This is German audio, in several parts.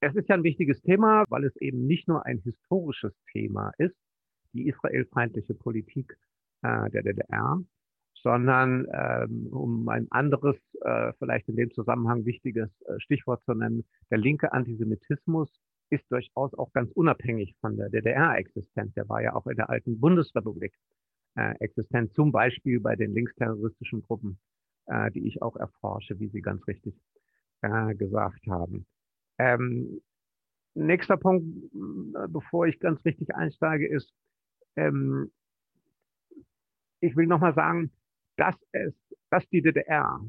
Es ist ja ein wichtiges Thema, weil es eben nicht nur ein historisches Thema ist, die israelfeindliche Politik äh, der DDR, sondern ähm, um ein anderes, äh, vielleicht in dem Zusammenhang wichtiges äh, Stichwort zu nennen, der linke Antisemitismus ist durchaus auch ganz unabhängig von der DDR existent. Der war ja auch in der alten Bundesrepublik äh, existent, zum Beispiel bei den linksterroristischen Gruppen, äh, die ich auch erforsche, wie Sie ganz richtig äh, gesagt haben. Ähm, nächster Punkt, bevor ich ganz richtig einsteige, ist, ähm, ich will nochmal sagen, dass es, dass die DDR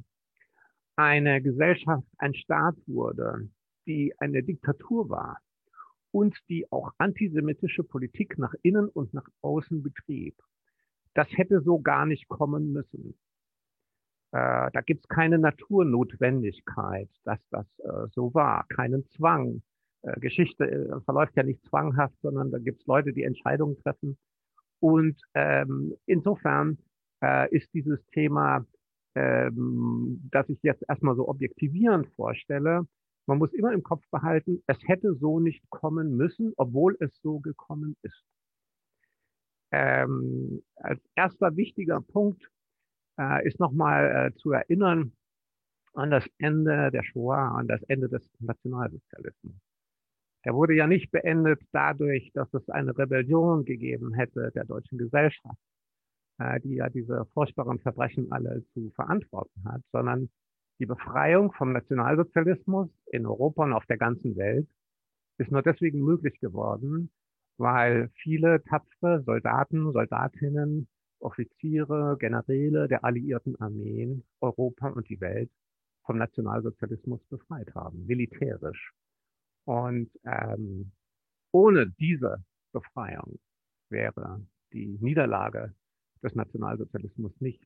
eine Gesellschaft, ein Staat wurde, die eine Diktatur war und die auch antisemitische Politik nach innen und nach außen betrieb. Das hätte so gar nicht kommen müssen. Äh, da gibt es keine Naturnotwendigkeit, dass das äh, so war, keinen Zwang. Äh, Geschichte verläuft ja nicht zwanghaft, sondern da gibt es Leute, die Entscheidungen treffen. Und ähm, insofern ist dieses Thema, ähm, das ich jetzt erstmal so objektivierend vorstelle, man muss immer im Kopf behalten, es hätte so nicht kommen müssen, obwohl es so gekommen ist. Ähm, als erster wichtiger Punkt äh, ist nochmal äh, zu erinnern an das Ende der Shoah, an das Ende des Nationalsozialismus. Der wurde ja nicht beendet dadurch, dass es eine Rebellion gegeben hätte der deutschen Gesellschaft, äh, die ja diese furchtbaren Verbrechen alle zu verantworten hat, sondern die Befreiung vom Nationalsozialismus in Europa und auf der ganzen Welt ist nur deswegen möglich geworden, weil viele tapfere Soldaten, Soldatinnen, Offiziere, Generäle der alliierten Armeen Europa und die Welt vom Nationalsozialismus befreit haben, militärisch. Und ähm, ohne diese Befreiung wäre die Niederlage des Nationalsozialismus nicht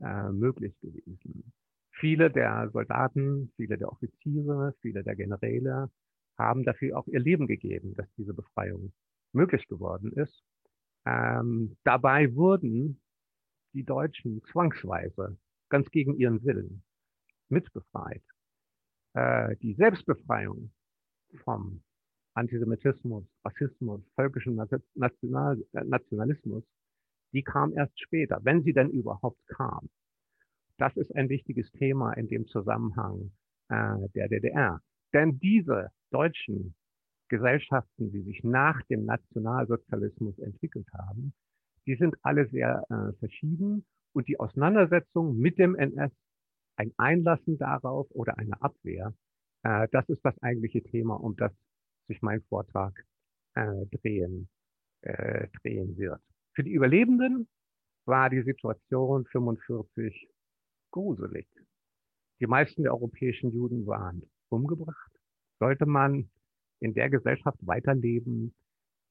äh, möglich gewesen. Viele der Soldaten, viele der Offiziere, viele der Generäle haben dafür auch ihr Leben gegeben, dass diese Befreiung möglich geworden ist. Ähm, dabei wurden die Deutschen zwangsweise, ganz gegen ihren Willen, mitbefreit. Äh, die Selbstbefreiung vom Antisemitismus, Rassismus, völkischen National Nationalismus, die kam erst später, wenn sie denn überhaupt kam. Das ist ein wichtiges Thema in dem Zusammenhang äh, der DDR. Denn diese deutschen Gesellschaften, die sich nach dem Nationalsozialismus entwickelt haben, die sind alle sehr äh, verschieden und die Auseinandersetzung mit dem NS, ein Einlassen darauf oder eine Abwehr, äh, das ist das eigentliche Thema, um das sich mein Vortrag äh, drehen, äh, drehen wird. Für die Überlebenden war die Situation 45 gruselig. Die meisten der europäischen Juden waren umgebracht. Sollte man in der Gesellschaft weiterleben,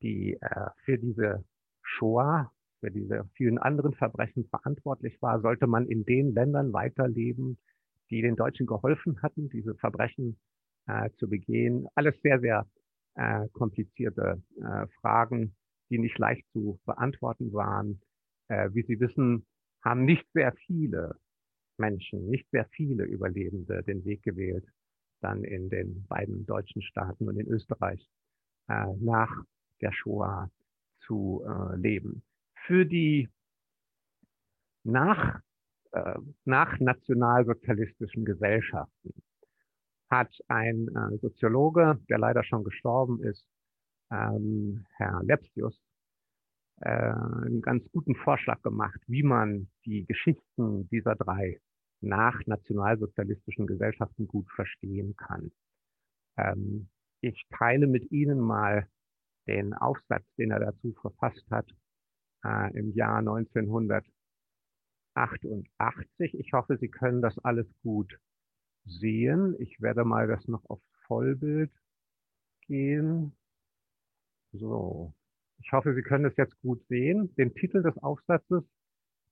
die äh, für diese Shoah, für diese vielen anderen Verbrechen verantwortlich war, sollte man in den Ländern weiterleben, die den Deutschen geholfen hatten, diese Verbrechen äh, zu begehen. Alles sehr, sehr äh, komplizierte äh, Fragen, die nicht leicht zu beantworten waren. Äh, wie Sie wissen, haben nicht sehr viele Menschen, nicht sehr viele Überlebende den Weg gewählt, dann in den beiden deutschen Staaten und in Österreich äh, nach der Shoah zu äh, leben. Für die nach, äh, nach nationalsozialistischen Gesellschaften hat ein äh, Soziologe, der leider schon gestorben ist, ähm, Herr Lepsius, äh, einen ganz guten Vorschlag gemacht, wie man die Geschichten dieser drei nach nationalsozialistischen Gesellschaften gut verstehen kann. Ähm, ich teile mit Ihnen mal den Aufsatz, den er dazu verfasst hat, äh, im Jahr 1988. Ich hoffe, Sie können das alles gut sehen. Ich werde mal das noch auf Vollbild gehen. So. Ich hoffe, Sie können es jetzt gut sehen. Den Titel des Aufsatzes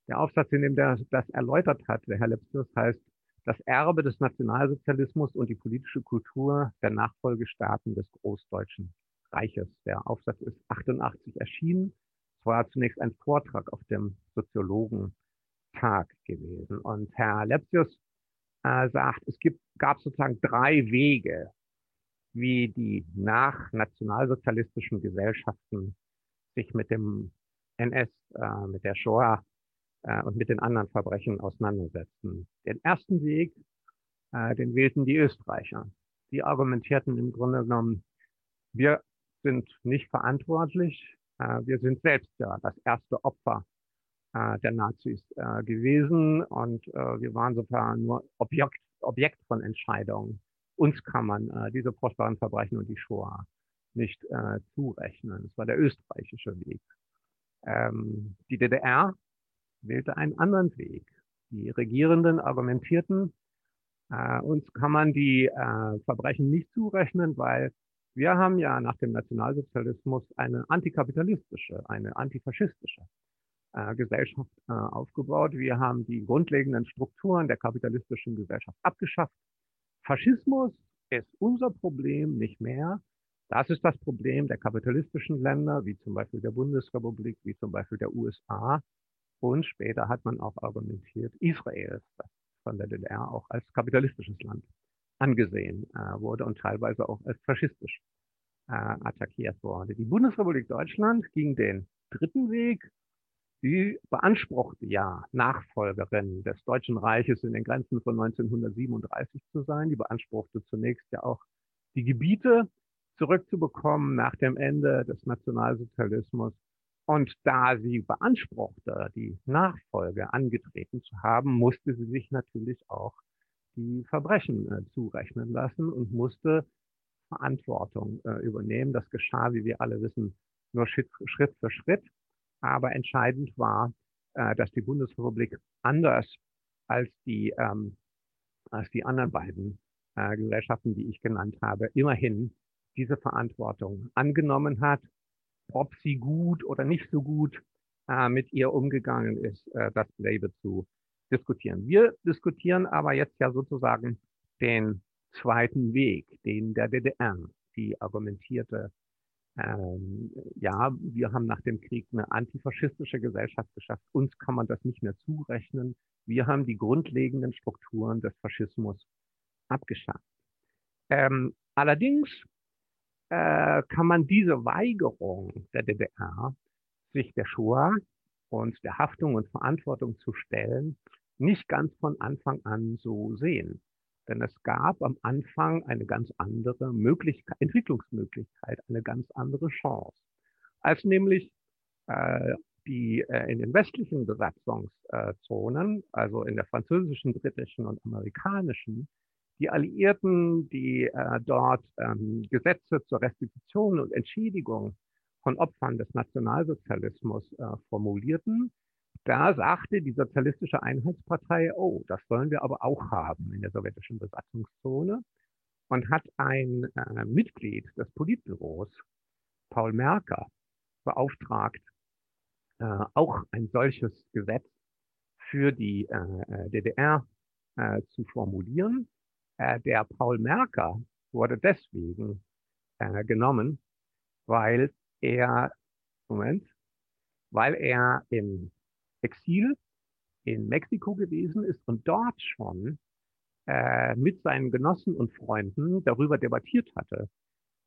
der Aufsatz, in dem der das erläutert hat, der Herr Lepsius, heißt das Erbe des Nationalsozialismus und die politische Kultur der Nachfolgestaaten des Großdeutschen Reiches. Der Aufsatz ist 88 erschienen. Es war zunächst ein Vortrag auf dem Soziologentag gewesen. Und Herr Lepsius äh, sagt, es gibt, gab sozusagen drei Wege, wie die nach nationalsozialistischen Gesellschaften sich mit dem NS, äh, mit der Shoah äh, und mit den anderen Verbrechen auseinandersetzten. Den ersten Weg, äh, den wählten die Österreicher. Die argumentierten im Grunde genommen, wir sind nicht verantwortlich, äh, wir sind selbst ja das erste Opfer äh, der Nazis äh, gewesen und äh, wir waren sogar nur Objekt, Objekt von Entscheidungen. Uns kann man diese furchtbaren Verbrechen und die Shoah nicht äh, zurechnen. Das war der österreichische Weg. Ähm, die DDR wählte einen anderen Weg. Die Regierenden argumentierten, äh, uns kann man die äh, Verbrechen nicht zurechnen, weil wir haben ja nach dem Nationalsozialismus eine antikapitalistische, eine antifaschistische äh, Gesellschaft äh, aufgebaut. Wir haben die grundlegenden Strukturen der kapitalistischen Gesellschaft abgeschafft. Faschismus ist unser Problem nicht mehr. Das ist das Problem der kapitalistischen Länder, wie zum Beispiel der Bundesrepublik, wie zum Beispiel der USA. Und später hat man auch argumentiert, Israel, das von der DDR auch als kapitalistisches Land angesehen äh, wurde und teilweise auch als faschistisch äh, attackiert wurde. Die Bundesrepublik Deutschland ging den dritten Weg. Sie beanspruchte ja, Nachfolgerin des Deutschen Reiches in den Grenzen von 1937 zu sein. Die beanspruchte zunächst ja auch die Gebiete zurückzubekommen nach dem Ende des Nationalsozialismus. Und da sie beanspruchte, die Nachfolge angetreten zu haben, musste sie sich natürlich auch die Verbrechen äh, zurechnen lassen und musste Verantwortung äh, übernehmen. Das geschah, wie wir alle wissen, nur Schritt, Schritt für Schritt. Aber entscheidend war, äh, dass die Bundesrepublik anders als die, ähm, als die anderen beiden äh, Gesellschaften, die ich genannt habe, immerhin diese Verantwortung angenommen hat. Ob sie gut oder nicht so gut äh, mit ihr umgegangen ist, äh, das bleibe zu diskutieren. Wir diskutieren aber jetzt ja sozusagen den zweiten Weg, den der DDR, die argumentierte, ähm, ja, wir haben nach dem Krieg eine antifaschistische Gesellschaft geschafft, uns kann man das nicht mehr zurechnen, wir haben die grundlegenden Strukturen des Faschismus abgeschafft. Ähm, allerdings äh, kann man diese Weigerung der DDR, sich der Shoah und der Haftung und Verantwortung zu stellen, nicht ganz von Anfang an so sehen. Denn es gab am Anfang eine ganz andere Möglichkeit, Entwicklungsmöglichkeit, eine ganz andere Chance, als nämlich äh, die äh, in den westlichen Besatzungszonen, also in der französischen, britischen und amerikanischen, die Alliierten, die äh, dort ähm, Gesetze zur Restitution und Entschädigung von Opfern des Nationalsozialismus äh, formulierten, da sagte die Sozialistische Einheitspartei, oh, das wollen wir aber auch haben in der sowjetischen Besatzungszone und hat ein äh, Mitglied des Politbüros, Paul Merker, beauftragt, äh, auch ein solches Gesetz für die äh, DDR äh, zu formulieren. Äh, der Paul Merker wurde deswegen äh, genommen, weil er, Moment, weil er im Exil in Mexiko gewesen ist und dort schon äh, mit seinen Genossen und Freunden darüber debattiert hatte,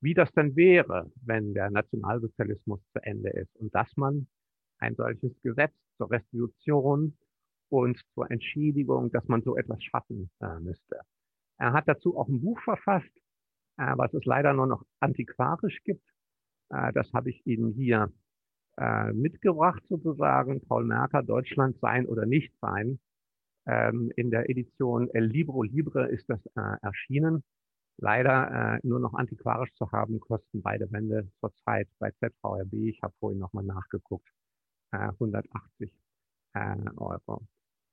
wie das dann wäre, wenn der Nationalsozialismus zu Ende ist und dass man ein solches Gesetz zur Restitution und zur Entschädigung, dass man so etwas schaffen äh, müsste. Er hat dazu auch ein Buch verfasst, äh, was es leider nur noch antiquarisch gibt. Äh, das habe ich Ihnen hier äh, mitgebracht sozusagen. Paul Merker, Deutschland sein oder nicht sein. Ähm, in der Edition El Libro Libre ist das erschienen. Leider nur noch antiquarisch zu haben, kosten beide Bände zurzeit bei ZVRB, ich habe vorhin nochmal nachgeguckt, 180 äh, äh, Euro.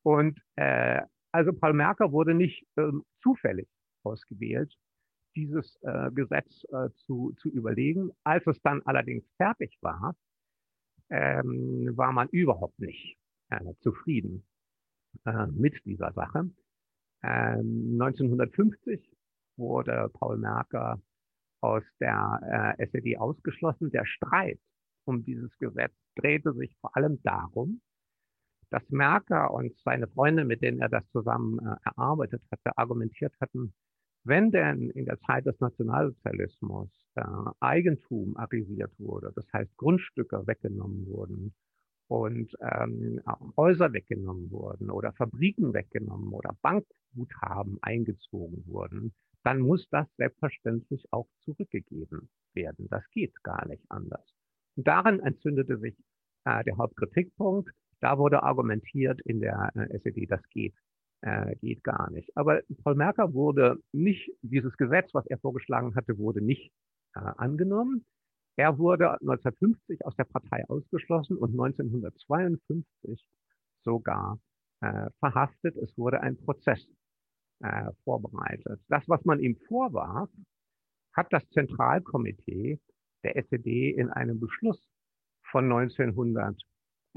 Und äh, also Paul Merker wurde nicht ähm, zufällig ausgewählt, dieses äh, Gesetz äh, zu, zu überlegen. Als es dann allerdings fertig war, ähm, war man überhaupt nicht äh, zufrieden äh, mit dieser Sache. Ähm, 1950 wurde Paul Merker aus der äh, SED ausgeschlossen. Der Streit um dieses Gesetz drehte sich vor allem darum, dass Merker und seine Freunde, mit denen er das zusammen äh, erarbeitet hatte, argumentiert hatten, Wenn denn in der Zeit des Nationalsozialismus äh, Eigentum arisiert wurde, das heißt Grundstücke weggenommen wurden und ähm, Häuser weggenommen wurden oder Fabriken weggenommen oder Bankguthaben eingezogen wurden, dann muss das selbstverständlich auch zurückgegeben werden. Das geht gar nicht anders. Und darin entzündete sich äh, der Hauptkritikpunkt. Da wurde argumentiert in der äh, SED, das geht, äh, geht gar nicht. Aber Paul Merker wurde nicht, dieses Gesetz, was er vorgeschlagen hatte, wurde nicht äh, angenommen. Er wurde 1950 aus der Partei ausgeschlossen und 1952 sogar äh, verhaftet. Es wurde ein Prozess äh, vorbereitet. Das, was man ihm vorwarf, hat das Zentralkomitee der SED in einem Beschluss von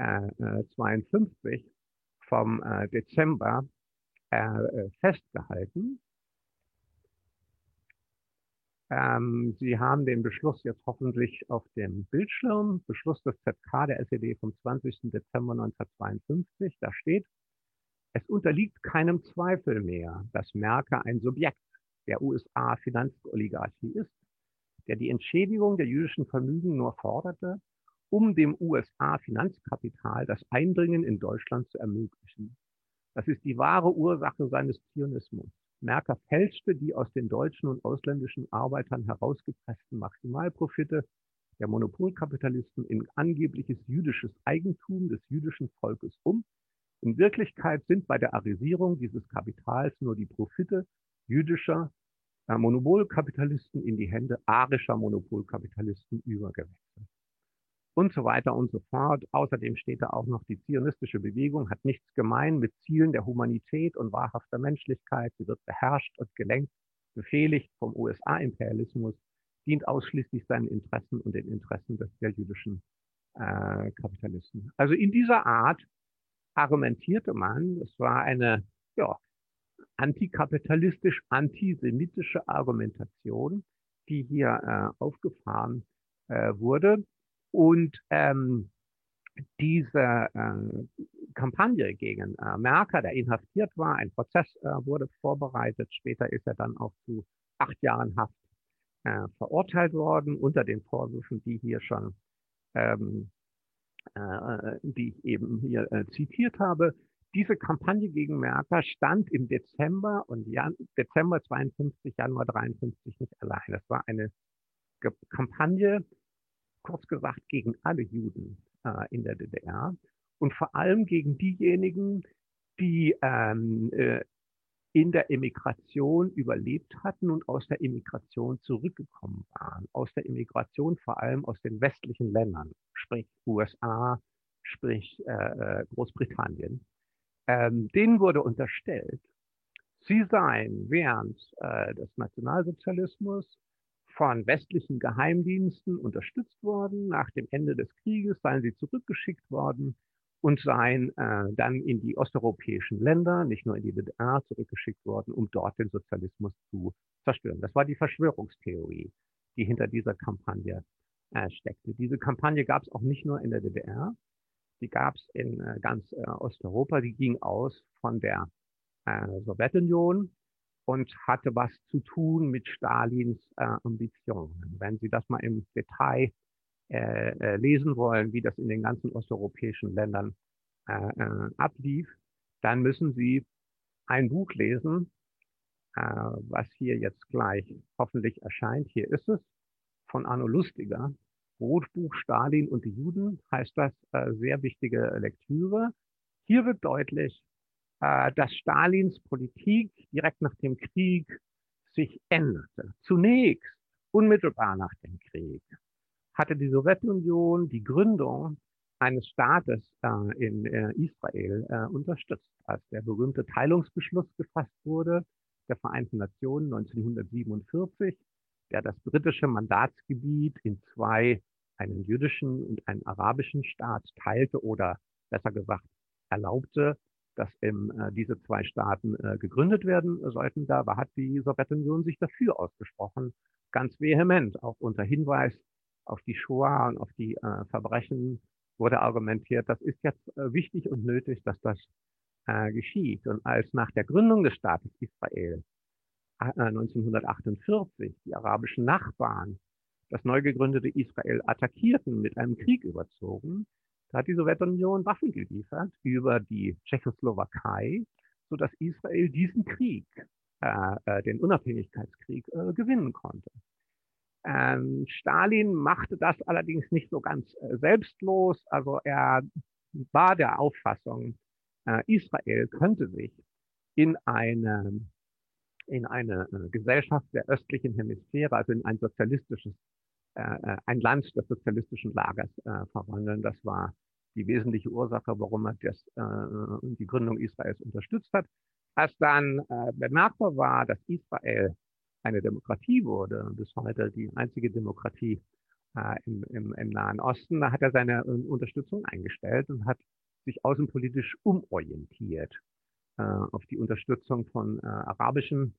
1952 vom äh, Dezember äh, festgehalten. Ähm, Sie haben den Beschluss jetzt hoffentlich auf dem Bildschirm. Beschluss des ZK der SED vom 20. Dezember 1952. Da steht, es unterliegt keinem Zweifel mehr, dass Merkel ein Subjekt der USA-Finanzoligarchie ist, der die Entschädigung der jüdischen Vermögen nur forderte, um dem USA-Finanzkapital das Eindringen in Deutschland zu ermöglichen. Das ist die wahre Ursache seines Zionismus. Merker fälschte die aus den deutschen und ausländischen Arbeitern herausgepressten Maximalprofite der Monopolkapitalisten in angebliches jüdisches Eigentum des jüdischen Volkes um. In Wirklichkeit sind bei der Arisierung dieses Kapitals nur die Profite jüdischer äh, Monopolkapitalisten in die Hände arischer Monopolkapitalisten übergewechselt und so weiter und so fort. Außerdem steht da auch noch, die zionistische Bewegung hat nichts gemein mit Zielen der Humanität und wahrhafter Menschlichkeit. Sie wird beherrscht und gelenkt, befehligt vom USA-Imperialismus, dient ausschließlich seinen Interessen und den Interessen des, der jüdischen äh, Kapitalisten. Also in dieser Art argumentierte man, es war eine ja, antikapitalistisch-antisemitische Argumentation, die hier äh, aufgefahren äh, wurde. Und ähm, diese äh, Kampagne gegen äh, Merker, der inhaftiert war, ein Prozess äh, wurde vorbereitet. Später ist er dann auch zu acht Jahren Haft äh, verurteilt worden unter den Vorwürfen, die hier schon, ähm, äh, die ich eben hier äh, zitiert habe. Diese Kampagne gegen Merker stand im Dezember und Jan Dezember 52, Januar 53 nicht allein. Das war eine Kampagne, kurz gesagt gegen alle Juden äh, in der DDR und vor allem gegen diejenigen, die ähm, äh, in der Emigration überlebt hatten und aus der Emigration zurückgekommen waren. Aus der Emigration vor allem aus den westlichen Ländern, sprich USA, sprich äh, äh, Großbritannien. Ähm, denen wurde unterstellt, sie seien während äh, des Nationalsozialismus von westlichen Geheimdiensten unterstützt worden. Nach dem Ende des Krieges seien sie zurückgeschickt worden und seien äh, dann in die osteuropäischen Länder, nicht nur in die DDR, zurückgeschickt worden, um dort den Sozialismus zu zerstören. Das war die Verschwörungstheorie, die hinter dieser Kampagne äh, steckte. Diese Kampagne gab es auch nicht nur in der DDR, die gab es in äh, ganz äh, Osteuropa, die ging aus von der äh, Sowjetunion, und hatte was zu tun mit Stalins äh, Ambitionen. Wenn Sie das mal im Detail äh, äh, lesen wollen, wie das in den ganzen osteuropäischen Ländern äh, äh, ablief, dann müssen Sie ein Buch lesen, äh, was hier jetzt gleich hoffentlich erscheint. Hier ist es von Arno Lustiger. Rotbuch Stalin und die Juden heißt das sehr wichtige Lektüre. Hier wird deutlich, äh, dass Stalins Politik direkt nach dem Krieg sich änderte. Zunächst, unmittelbar nach dem Krieg, hatte die Sowjetunion die Gründung eines Staates äh, in äh, Israel äh, unterstützt, als der berühmte Teilungsbeschluss gefasst wurde der Vereinten Nationen 1947, der das britische Mandatsgebiet in zwei, einen jüdischen und einen arabischen Staat teilte oder besser gesagt erlaubte, dass eben, äh, diese zwei Staaten äh, gegründet werden sollten. Da hat die Sowjetunion sich dafür ausgesprochen, ganz vehement, auch unter Hinweis auf die Shoah und auf die äh, Verbrechen wurde argumentiert, das ist jetzt äh, wichtig und nötig, dass das äh, geschieht. Und als nach der Gründung des Staates Israel 1948 die arabischen Nachbarn das neu gegründete Israel attackierten, mit einem Krieg überzogen, da hat die Sowjetunion Waffen geliefert über die Tschechoslowakei, sodass Israel diesen Krieg, äh, äh, den Unabhängigkeitskrieg, äh, gewinnen konnte. Ähm, Stalin machte das allerdings nicht so ganz äh, selbstlos. Also er war der Auffassung, äh, Israel könnte sich in eine, in eine äh, Gesellschaft der östlichen Hemisphäre, also in ein sozialistisches ein Land des sozialistischen Lagers äh, verwandeln. Das war die wesentliche Ursache, warum er das, die Gründung Israels unterstützt hat. Als dann bemerkbar war, dass Israel eine Demokratie wurde, bis heute die einzige Demokratie im, im, im Nahen Osten, da hat er seine Unterstützung eingestellt und hat sich außenpolitisch umorientiert auf die Unterstützung von arabischen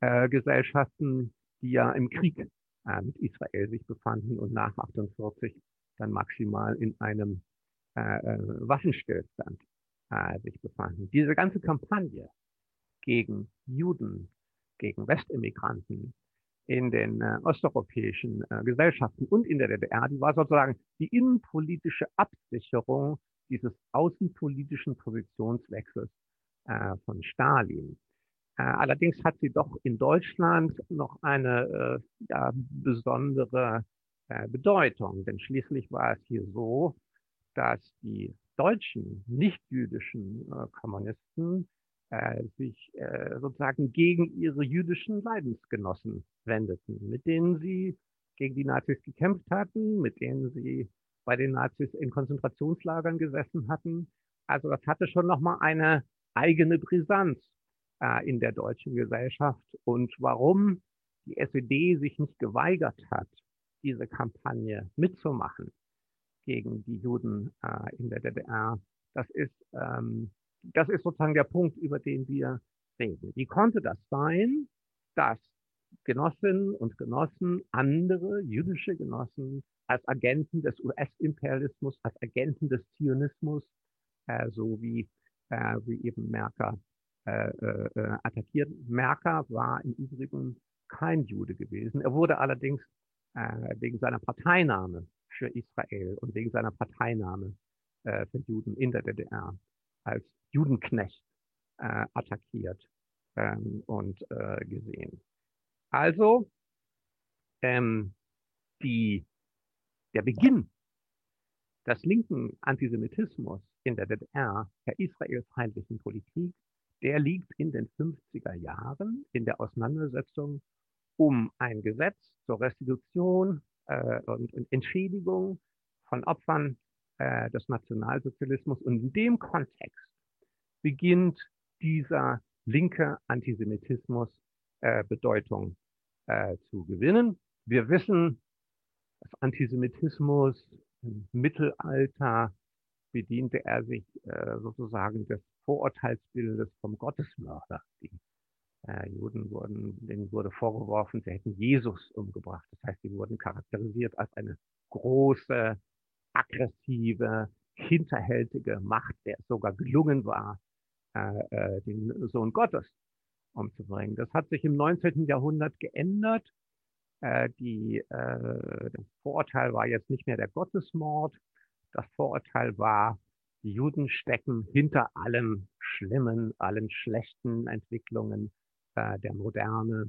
Gesellschaften, die ja im Krieg äh, mit Israel sich befanden und nach 48 dann maximal in einem äh, äh, Waffenstillstand äh, sich befanden. Diese ganze Kampagne gegen Juden, gegen Westimmigranten in den äh, osteuropäischen äh, Gesellschaften und in der DDR, die war sozusagen die innenpolitische Absicherung dieses außenpolitischen Positionswechsels äh, von Stalin. Äh, allerdings hat sie doch in Deutschland noch eine äh, ja, besondere äh, Bedeutung, denn schließlich war es hier so, dass die deutschen nicht-jüdischen Kommunisten sich sozusagen gegen ihre jüdischen Leidensgenossen wendeten, mit denen sie gegen die Nazis gekämpft hatten, mit denen sie bei den Nazis in Konzentrationslagern gesessen hatten. Also das hatte schon nochmal eine eigene Brisanz in der deutschen Gesellschaft und warum die SED sich nicht geweigert hat, diese Kampagne mitzumachen gegen die Juden äh, in der DDR. Das ist, ähm, das ist sozusagen der Punkt, über den wir reden. Wie konnte das sein, dass Genossinnen und Genossen, andere jüdische Genossen, als Agenten des US-Imperialismus, als Agenten des Zionismus, äh, so wie, äh, wie eben Merker äh, äh, attackiert. Merker war im Übrigen kein Jude gewesen. Er wurde allerdings äh, wegen seiner Parteinahme für Israel und wegen seiner Parteinahme äh, für Juden in der DDR als Judenknecht äh, attackiert ähm, und äh, gesehen. Also ähm, die, der Beginn des linken Antisemitismus in der DDR, der israelfeindlichen Politik, der liegt in den 50er Jahren in der Auseinandersetzung um ein Gesetz zur Restitution äh, und, und, Entschädigung von Opfern äh, des Nationalsozialismus. Und in dem Kontext beginnt dieser linke Antisemitismus äh, Bedeutung äh, zu gewinnen. Wir wissen, dass Antisemitismus im Mittelalter bediente er sich äh, sozusagen des Vorurteilsbildes vom Gottesmörder. Die äh, Juden wurden, denen wurde vorgeworfen, sie hätten Jesus umgebracht. Das heißt, sie wurden charakterisiert als eine große, aggressive, hinterhältige Macht, der es sogar gelungen war, äh, äh den Sohn Gottes umzubringen. Das hat sich im 19. Jahrhundert geändert. Äh, die, äh, das Vorurteil war jetzt nicht mehr der Gottesmord. Das Vorurteil war, die Juden stecken hinter allem Schlimmen, allen schlechten Entwicklungen äh, der Moderne,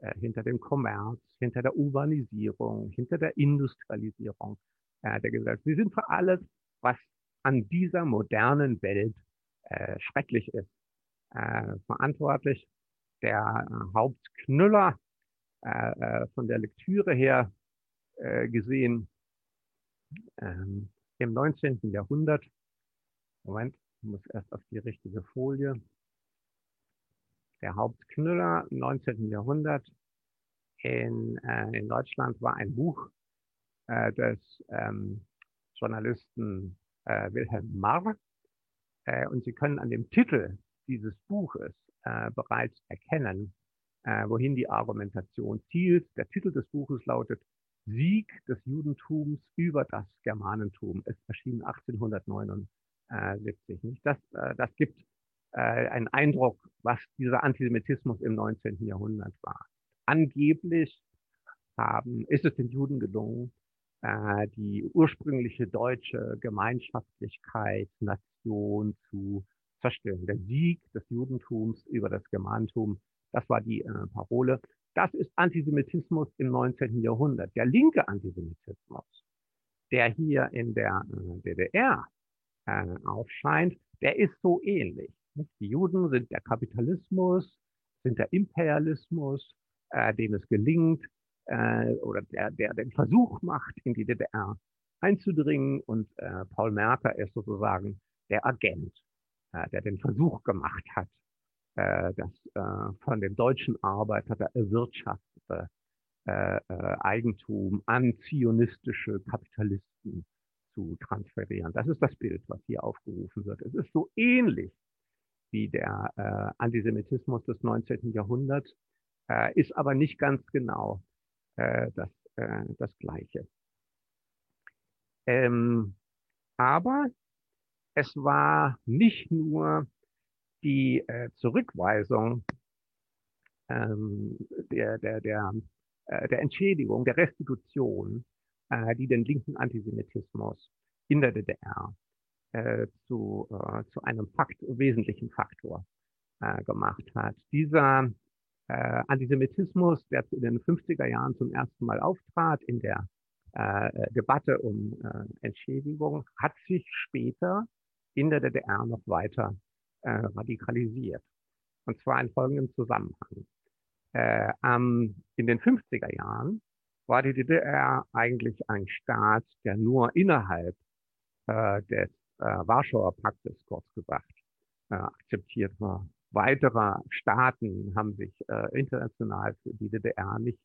äh, hinter dem Kommerz, hinter der Urbanisierung, hinter der Industrialisierung äh, der Gesellschaft. Sie sind für alles, was an dieser modernen Welt äh, schrecklich ist, äh, verantwortlich. Der äh, Hauptknüller von der Lektüre her gesehen ähm, im 19. Jahrhundert Moment, ich muss erst auf die richtige Folie. Der Hauptknüller im 19. Jahrhundert in, äh, in Deutschland war ein Buch äh, des ähm, Journalisten äh, Wilhelm Marr. Äh, und Sie können an dem Titel dieses Buches äh, bereits erkennen, äh, wohin die Argumentation zielt. Der Titel des Buches lautet Sieg des Judentums über das Germanentum. Es erschien 1879. 70. Nicht? Das, äh, das gibt äh, einen Eindruck, was dieser Antisemitismus im 19. Jahrhundert war. Angeblich haben, ist es den Juden gelungen, äh, die ursprüngliche deutsche Gemeinschaftlichkeit, Nation zu zerstören. Der Sieg des Judentums über das Germantum, das war die äh, Parole. Das ist Antisemitismus im 19. Jahrhundert. Der linke Antisemitismus, der hier in der äh, DDR äh, aufscheint, der ist so ähnlich. Nicht? Die Juden sind der Kapitalismus, sind der Imperialismus, äh, dem es gelingt, äh, oder der, der den Versuch macht, in die DDR einzudringen. Und äh, Paul Merker ist sozusagen der Agent, äh, der den Versuch gemacht hat, äh, das äh, von den deutschen Arbeitern erwirtschaftete äh, äh, Eigentum an zionistische Kapitalisten zu transferieren. Das ist das Bild, was hier aufgerufen wird. Es ist so ähnlich wie der äh, Antisemitismus des 19. Jahrhunderts, äh, ist aber nicht ganz genau äh, das, äh, das Gleiche. Ähm, aber es war nicht nur die äh, Zurückweisung ähm, der, der, der, äh, der Entschädigung, der Restitution, die den linken Antisemitismus in der DDR äh, zu, äh, zu einem Fakt, wesentlichen Faktor äh, gemacht hat. Dieser äh, Antisemitismus, der in den 50er Jahren zum ersten Mal auftrat in der äh, Debatte um äh, Entschädigung, hat sich später in der DDR noch weiter äh, radikalisiert. Und zwar in folgendem Zusammenhang. Äh, in den 50er Jahren war die DDR eigentlich ein Staat, der nur innerhalb äh, des äh, Warschauer Paktes, kurz gesagt, äh, akzeptiert war. Weitere Staaten haben sich äh, international für die DDR nicht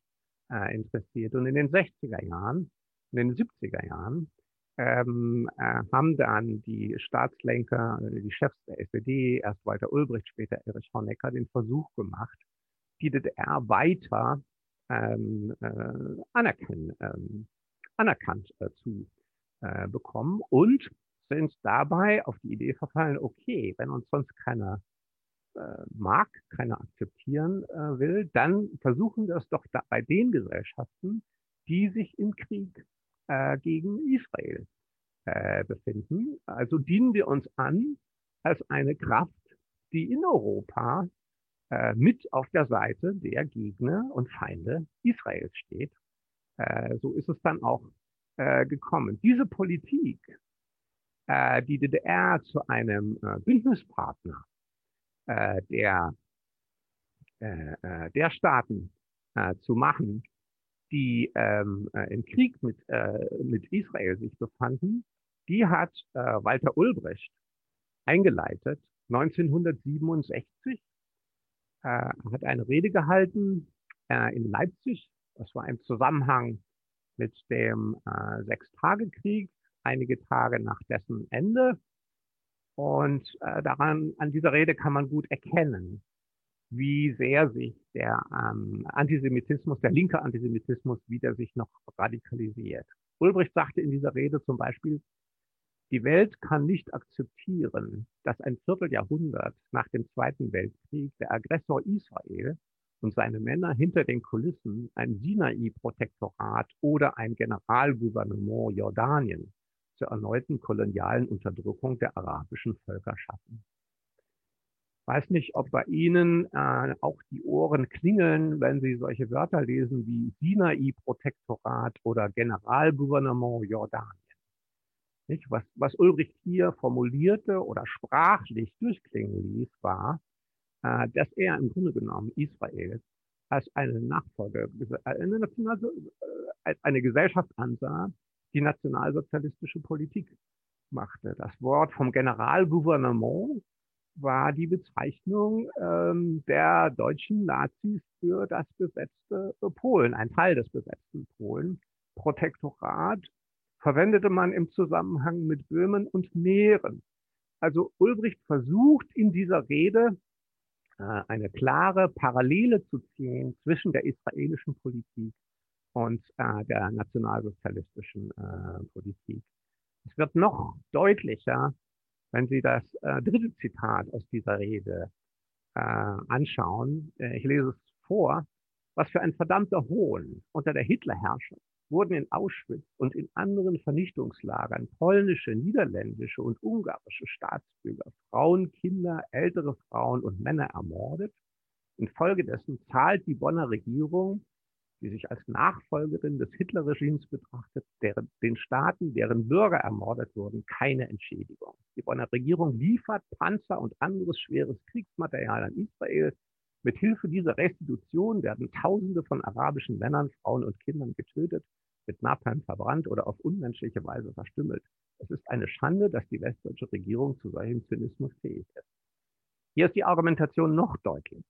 äh, interessiert. Und in den 60er Jahren, in den 70er Jahren, ähm, äh, haben dann die Staatslenker, äh, die Chefs der SPD, erst Walter Ulbricht, später Erich Honecker, den Versuch gemacht, die DDR weiter ähm, äh, anerkennen, ähm, anerkannt äh, zu äh, bekommen und sind dabei auf die Idee verfallen, okay, wenn uns sonst keiner äh, mag, keiner akzeptieren äh, will, dann versuchen wir es doch da bei den Gesellschaften, die sich im Krieg äh, gegen Israel äh, befinden. Also dienen wir uns an als eine Kraft, die in Europa äh, mit auf der Seite der Gegner und Feinde Israels steht. Äh, so ist es dann auch äh, gekommen. Diese Politik, äh, die DDR zu einem äh, Bündnispartner äh, der, äh, äh, der Staaten äh, zu machen, die ähm, äh, im Krieg mit, äh, mit Israel sich befanden, die hat äh, Walter Ulbricht eingeleitet 1967 äh, hat eine Rede gehalten äh, in Leipzig. Das war im Zusammenhang mit dem äh, Sechstagekrieg, einige Tage nach dessen Ende. Und äh, daran, an dieser Rede kann man gut erkennen, wie sehr sich der ähm, Antisemitismus, der linke Antisemitismus, wie der sich noch radikalisiert. Ulbricht sagte in dieser Rede zum Beispiel, die Welt kann nicht akzeptieren, dass ein Vierteljahrhundert nach dem Zweiten Weltkrieg der Aggressor Israel und seine Männer hinter den Kulissen ein Sinai-Protektorat oder ein Generalgouvernement Jordanien zur erneuten kolonialen Unterdrückung der arabischen Völker schaffen. Weiß nicht, ob bei Ihnen äh, auch die Ohren klingeln, wenn Sie solche Wörter lesen wie Sinai-Protektorat oder Generalgouvernement Jordanien. Nicht? Was, was Ulrich hier formulierte oder sprachlich durchklingen ließ, war, äh, dass er im Grunde genommen Israel als eine Nachfolge, eine, National, äh, als eine Gesellschaft ansah, die nationalsozialistische Politik machte. Das Wort vom Generalgouvernement war die Bezeichnung ähm, der deutschen Nazis für das besetzte Polen, ein Teil des besetzten Polen. Protektorat verwendete man im Zusammenhang mit Böhmen und Mähren. Also Ulbricht versucht in dieser Rede äh, eine klare Parallele zu ziehen zwischen der israelischen Politik und äh, der nationalsozialistischen äh, Politik. Es wird noch deutlicher, wenn Sie das dritte Zitat aus dieser Rede anschauen, ich lese es vor, was für ein verdammter Hohn unter der Hitlerherrschaft wurden in Auschwitz und in anderen Vernichtungslagern polnische, niederländische und ungarische Staatsbürger, Frauen, Kinder, ältere Frauen und Männer ermordet. Infolgedessen zahlt die Bonner Regierung, die sich als Nachfolgerin des Hitlerregimes betrachtet, deren, den Staaten, deren Bürger ermordet wurden, keine Entschädigung. Die Bonner Regierung liefert Panzer und anderes schweres Kriegsmaterial an Israel, mit Hilfe dieser Restitution werden Tausende von arabischen Männern, Frauen und Kindern getötet, mit Napalm verbrannt oder auf unmenschliche Weise verstümmelt. Es ist eine Schande, dass die westdeutsche Regierung zu solchem Zynismus fähig ist. Hier ist die Argumentation noch deutlicher.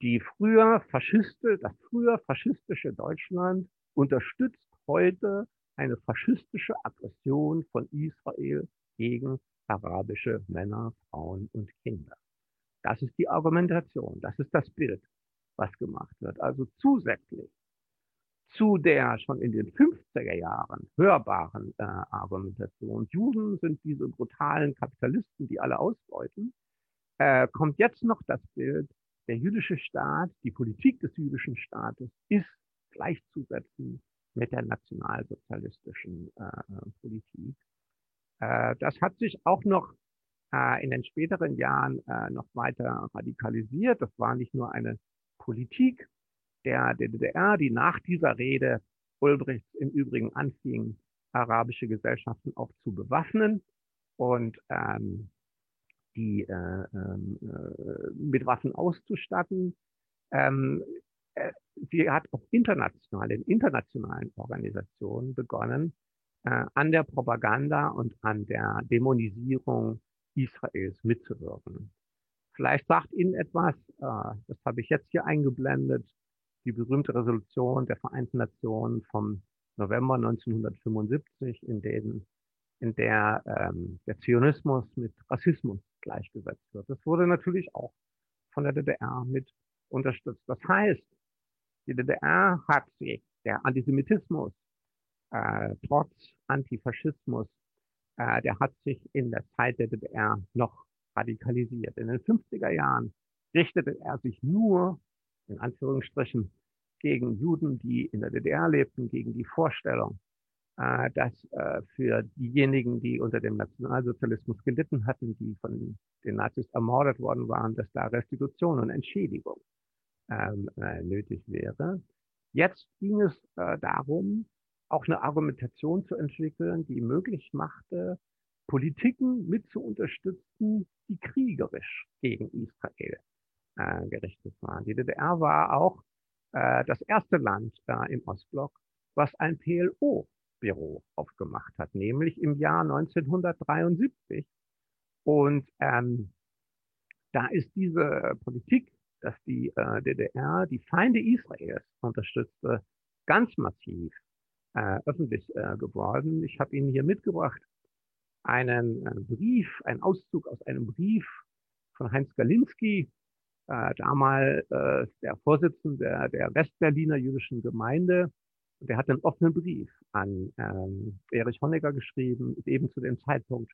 Die früher Faschiste, das früher faschistische Deutschland unterstützt heute eine faschistische Aggression von Israel gegen arabische Männer, Frauen und Kinder. Das ist die Argumentation, das ist das Bild, was gemacht wird. Also zusätzlich zu der schon in den 50er Jahren hörbaren äh, Argumentation, Juden sind diese brutalen Kapitalisten, die alle ausbeuten, äh, kommt jetzt noch das Bild, der jüdische Staat, die Politik des jüdischen Staates ist gleichzusetzen mit der nationalsozialistischen äh, Politik. Äh, das hat sich auch noch in den späteren Jahren äh, noch weiter radikalisiert. Das war nicht nur eine Politik der, der DDR, die nach dieser Rede Ulbrichts im Übrigen anfing, arabische Gesellschaften auch zu bewaffnen und ähm, die äh, ähm, äh, mit Waffen auszustatten. Ähm, äh, sie hat auch international, in internationalen Organisationen begonnen, äh, an der Propaganda und an der Dämonisierung Israels mitzuwirken. Vielleicht sagt Ihnen etwas, äh, das habe ich jetzt hier eingeblendet, die berühmte Resolution der Vereinten Nationen vom November 1975, in, denen, in der ähm, der Zionismus mit Rassismus gleichgesetzt wird. Das wurde natürlich auch von der DDR mit unterstützt. Das heißt, die DDR hat sich der Antisemitismus äh, trotz Antifaschismus äh, der hat sich in der Zeit der DDR noch radikalisiert. In den 50er Jahren richtete er sich nur, in Anführungsstrichen, gegen Juden, die in der DDR lebten, gegen die Vorstellung, äh, dass äh, für diejenigen, die unter dem Nationalsozialismus gelitten hatten, die von den Nazis ermordet worden waren, dass da Restitution und Entschädigung ähm, äh, nötig wäre. Jetzt ging es äh, darum, auch eine Argumentation zu entwickeln, die möglich machte, Politiken mit zu unterstützen, die kriegerisch gegen Israel äh, gerichtet waren. Die DDR war auch äh, das erste Land äh, im Ostblock, was ein PLO-Büro aufgemacht hat, nämlich im Jahr 1973. Und ähm, da ist diese Politik, dass die äh, DDR die Feinde Israels unterstützte, ganz massiv äh, öffentlich äh, geworden. Ich habe Ihnen hier mitgebracht einen äh, Brief, einen Auszug aus einem Brief von Heinz Galinski, äh, damals äh, der Vorsitzende der, der Westberliner jüdischen Gemeinde. Und der hat einen offenen Brief an ähm, Erich Honecker geschrieben, eben zu dem Zeitpunkt,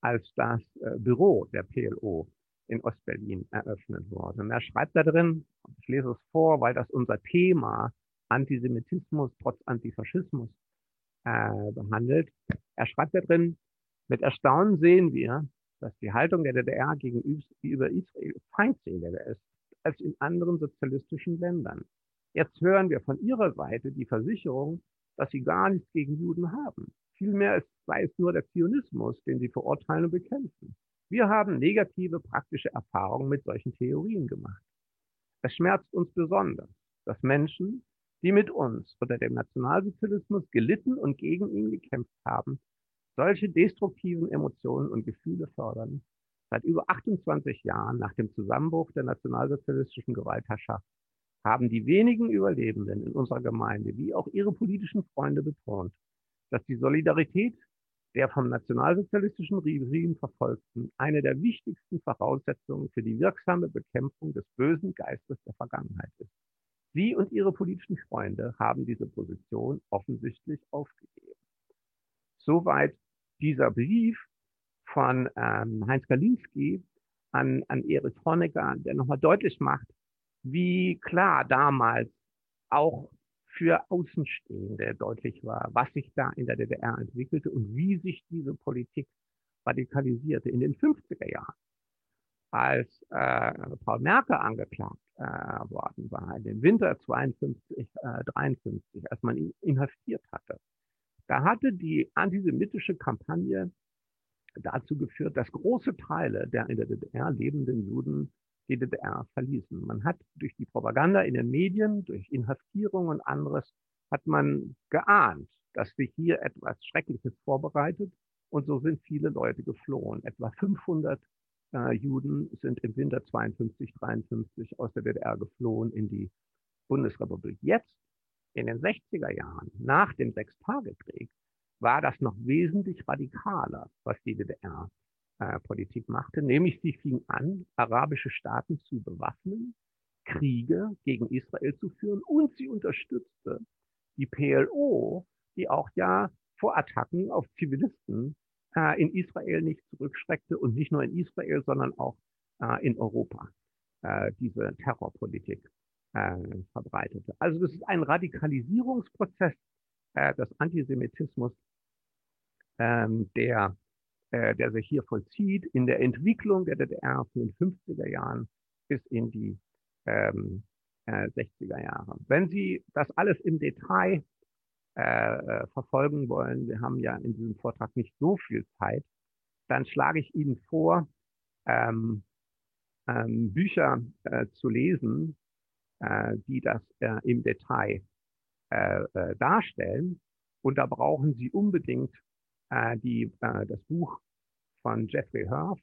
als das äh, Büro der PLO in Ostberlin eröffnet wurde. Und er schreibt da drin, ich lese es vor, weil das unser Thema Antisemitismus trotz Antifaschismus äh, behandelt. Er schreibt da drin, mit Erstaunen sehen wir, dass die Haltung der DDR gegenüber Israel feindseliger ist als in anderen sozialistischen Ländern. Jetzt hören wir von ihrer Seite die Versicherung, dass sie gar nichts gegen Juden haben. Vielmehr sei es nur der Zionismus, den sie verurteilen und bekämpfen. Wir haben negative praktische Erfahrungen mit solchen Theorien gemacht. Es schmerzt uns besonders, dass Menschen, die mit uns unter dem Nationalsozialismus gelitten und gegen ihn gekämpft haben, solche destruktiven Emotionen und Gefühle fördern, seit über 28 Jahren nach dem Zusammenbruch der nationalsozialistischen Gewaltherrschaft haben die wenigen Überlebenden in unserer Gemeinde wie auch ihre politischen Freunde betont, dass die Solidarität der vom nationalsozialistischen Regime Verfolgten eine der wichtigsten Voraussetzungen für die wirksame Bekämpfung des bösen Geistes der Vergangenheit ist. Sie und Ihre politischen Freunde haben diese Position offensichtlich aufgegeben. Soweit dieser Brief von ähm, Heinz Galinski an, an Erich Honecker, der nochmal deutlich macht, wie klar damals auch für Außenstehende deutlich war, was sich da in der DDR entwickelte und wie sich diese Politik radikalisierte in den 50er Jahren. Als äh, Paul Merkel angeklagt äh, worden war, in dem Winter 52, äh, 53, als man ihn inhaftiert hatte, da hatte die antisemitische Kampagne dazu geführt, dass große Teile der in der DDR lebenden Juden die DDR verließen. Man hat durch die Propaganda in den Medien, durch Inhaftierung und anderes, hat man geahnt, dass sich hier etwas Schreckliches vorbereitet. Und so sind viele Leute geflohen. Etwa 500 äh, Juden sind im Winter 52, 53 aus der DDR geflohen in die Bundesrepublik. Jetzt, in den 60er Jahren, nach dem Sechstagekrieg, war das noch wesentlich radikaler, was die DDR äh, Politik machte, nämlich sie fing an, arabische Staaten zu bewaffnen, Kriege gegen Israel zu führen und sie unterstützte die PLO, die auch ja vor Attacken auf Zivilisten äh, in Israel nicht zurückschreckte und nicht nur in Israel, sondern auch äh, in Europa äh, diese Terrorpolitik äh, verbreitete. Also das ist ein Radikalisierungsprozess äh, des Antisemitismus, ähm, der äh, der sich hier vollzieht in der Entwicklung der DDR von den 50er Jahren bis in die ähm, äh, 60er Jahre. Wenn Sie das alles im Detail äh, äh, verfolgen wollen, wir haben ja in diesem Vortrag nicht so viel Zeit, dann schlage ich Ihnen vor, ähm, ähm, Bücher äh, zu lesen, äh, die das äh, im Detail äh, darstellen. Und da brauchen Sie unbedingt die, das Buch von Jeffrey Herf,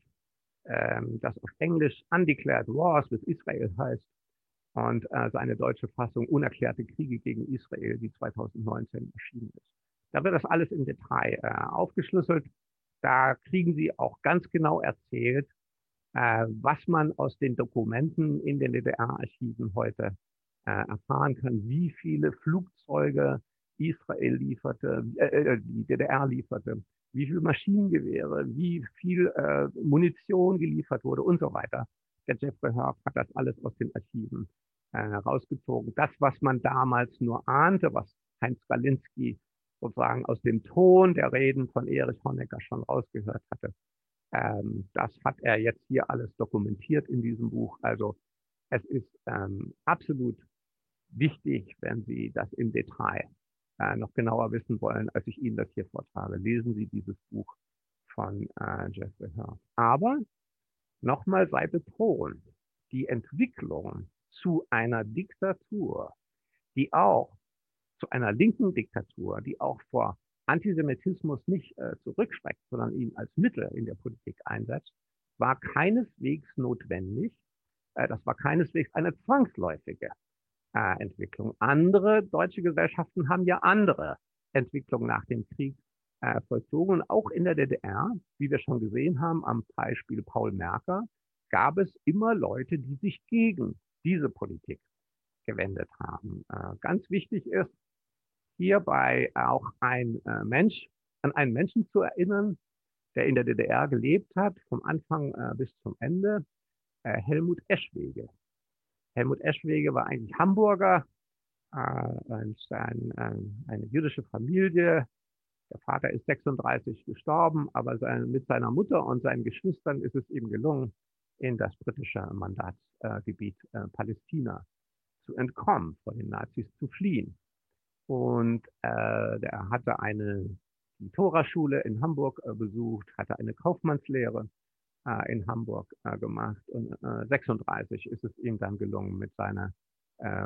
ähm, das auf Englisch Undeclared Wars with Israel heißt und äh, seine deutsche Fassung Unerklärte Kriege gegen Israel, die 2019 erschienen ist. Da wird das alles im Detail äh, aufgeschlüsselt. Da kriegen Sie auch ganz genau erzählt, äh, was man aus den Dokumenten in den DDR-Archiven heute äh, erfahren kann, wie viele Flugzeuge Israel lieferte, äh, äh die DDR lieferte, wie viel Maschinengewehre, wie viel äh, Munition geliefert wurde und so weiter. Der Jeffrey Herb hat das alles aus den Archiven äh, herausgezogen. Das, was man damals nur ahnte, was Heinz Galinski sozusagen aus dem Ton der Reden von Erich Honecker schon rausgehört hatte, ähm, das hat er jetzt hier alles dokumentiert in diesem Buch. Also es ist ähm, absolut wichtig, wenn Sie das im Detail äh, noch genauer wissen wollen, als ich Ihnen das hier vortrage, lesen Sie dieses Buch von äh, Jeffrey Herr. Aber nochmal sei betont, die Entwicklung zu einer Diktatur, die auch zu einer linken Diktatur, die auch vor Antisemitismus nicht äh, zurückschreckt, sondern ihn als Mittel in der Politik einsetzt, war keineswegs notwendig. Äh, das war keineswegs eine zwangsläufige äh, Entwicklung. Andere deutsche Gesellschaften haben ja andere Entwicklungen nach dem Krieg äh, vollzogen. Und auch in der DDR, wie wir schon gesehen haben am Beispiel Paul Merker, gab es immer Leute, die sich gegen diese Politik gewendet haben. Äh, ganz wichtig ist, hierbei auch ein äh, Mensch, an einen Menschen zu erinnern, der in der DDR gelebt hat, vom Anfang äh, bis zum Ende, äh, Helmut Eschwege. Helmut Eschwege war eigentlich Hamburger, äh, ein, ein, eine jüdische Familie. Der Vater ist 36 gestorben, aber sein, mit seiner Mutter und seinen Geschwistern ist es ihm gelungen, in das britische Mandatsgebiet äh, Palästina zu entkommen, vor den Nazis zu fliehen. Und äh, der hatte eine Toraschule in Hamburg äh, besucht, hatte eine Kaufmannslehre äh, in Hamburg äh, gemacht. Und äh, 36 ist es ihm dann gelungen, mit seiner äh,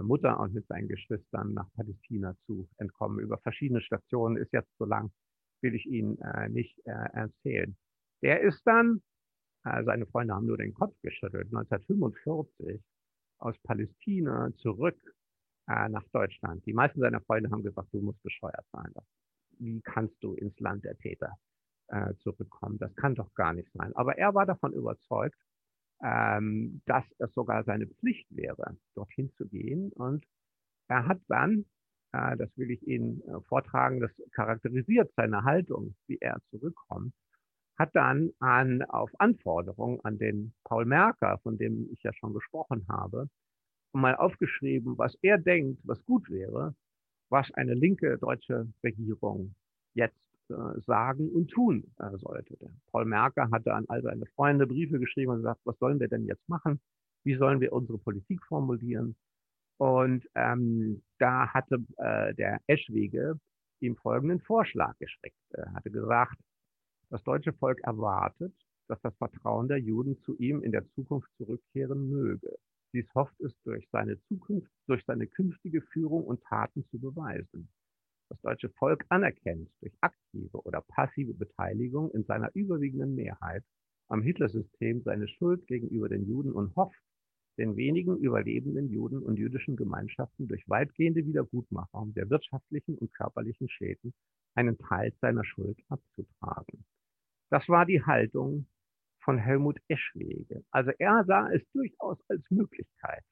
Mutter und mit seinen Geschwistern nach Palästina zu entkommen. Über verschiedene Stationen ist jetzt so lang, will ich Ihnen äh, nicht äh, erzählen. Der ist dann, äh, seine Freunde haben nur den Kopf geschüttelt, 1945 aus Palästina zurück äh, nach Deutschland. Die meisten seiner Freunde haben gesagt, du musst bescheuert sein. Wie kannst du ins Land der Täter äh, zurückkommen. Das kann doch gar nicht sein. Aber er war davon überzeugt, ähm, dass es sogar seine Pflicht wäre, dorthin zu gehen. Und er hat dann, äh, das will ich Ihnen äh, vortragen, das charakterisiert seine Haltung, wie er zurückkommt, hat dann an, auf Anforderung an den Paul Merker, von dem ich ja schon gesprochen habe, mal aufgeschrieben, was er denkt, was gut wäre, was eine linke deutsche Regierung jetzt sagen und tun äh, sollte. Paul Merker hatte an all seine Freunde Briefe geschrieben und gesagt, was sollen wir denn jetzt machen? Wie sollen wir unsere Politik formulieren? Und ähm, da hatte äh, der Eschwege ihm folgenden Vorschlag geschickt. Er hatte gesagt, das deutsche Volk erwartet, dass das Vertrauen der Juden zu ihm in der Zukunft zurückkehren möge. Dies hofft es durch seine Zukunft, durch seine künftige Führung und Taten zu beweisen. Das deutsche Volk anerkennt durch aktive oder passive Beteiligung in seiner überwiegenden Mehrheit am Hitlersystem seine Schuld gegenüber den Juden und hofft, den wenigen überlebenden Juden und jüdischen Gemeinschaften durch weitgehende Wiedergutmachung der wirtschaftlichen und körperlichen Schäden einen Teil seiner Schuld abzutragen. Das war die Haltung von Helmut Eschwege. Also er sah es durchaus als Möglichkeit,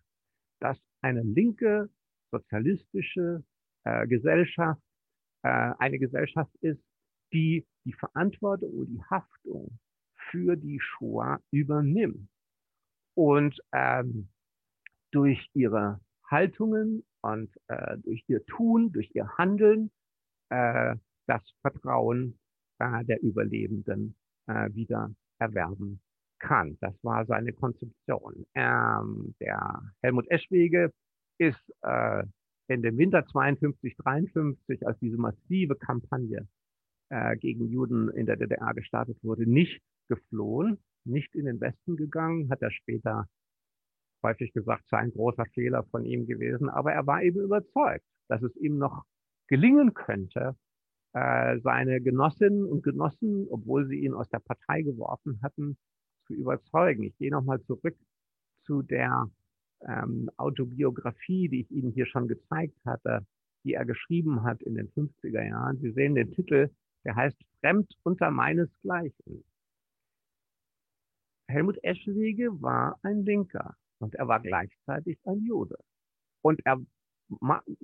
dass eine linke, sozialistische äh, Gesellschaft eine Gesellschaft ist, die die Verantwortung und die Haftung für die Shoah übernimmt und ähm, durch ihre Haltungen und äh, durch ihr Tun, durch ihr Handeln äh, das Vertrauen äh, der Überlebenden äh, wieder erwerben kann. Das war seine Konzeption. Ähm, der Helmut Eschwege ist äh, in dem Winter 52, 53, als diese massive Kampagne äh, gegen Juden in der DDR gestartet wurde, nicht geflohen, nicht in den Westen gegangen, hat er später häufig gesagt, sei ein großer Fehler von ihm gewesen. Aber er war eben überzeugt, dass es ihm noch gelingen könnte, äh, seine Genossinnen und Genossen, obwohl sie ihn aus der Partei geworfen hatten, zu überzeugen. Ich gehe nochmal zurück zu der ähm, Autobiografie, die ich Ihnen hier schon gezeigt hatte, die er geschrieben hat in den 50er Jahren. Sie sehen den Titel, der heißt Fremd unter meinesgleichen. Helmut Eschwege war ein Linker und er war gleichzeitig ein Jude. Und er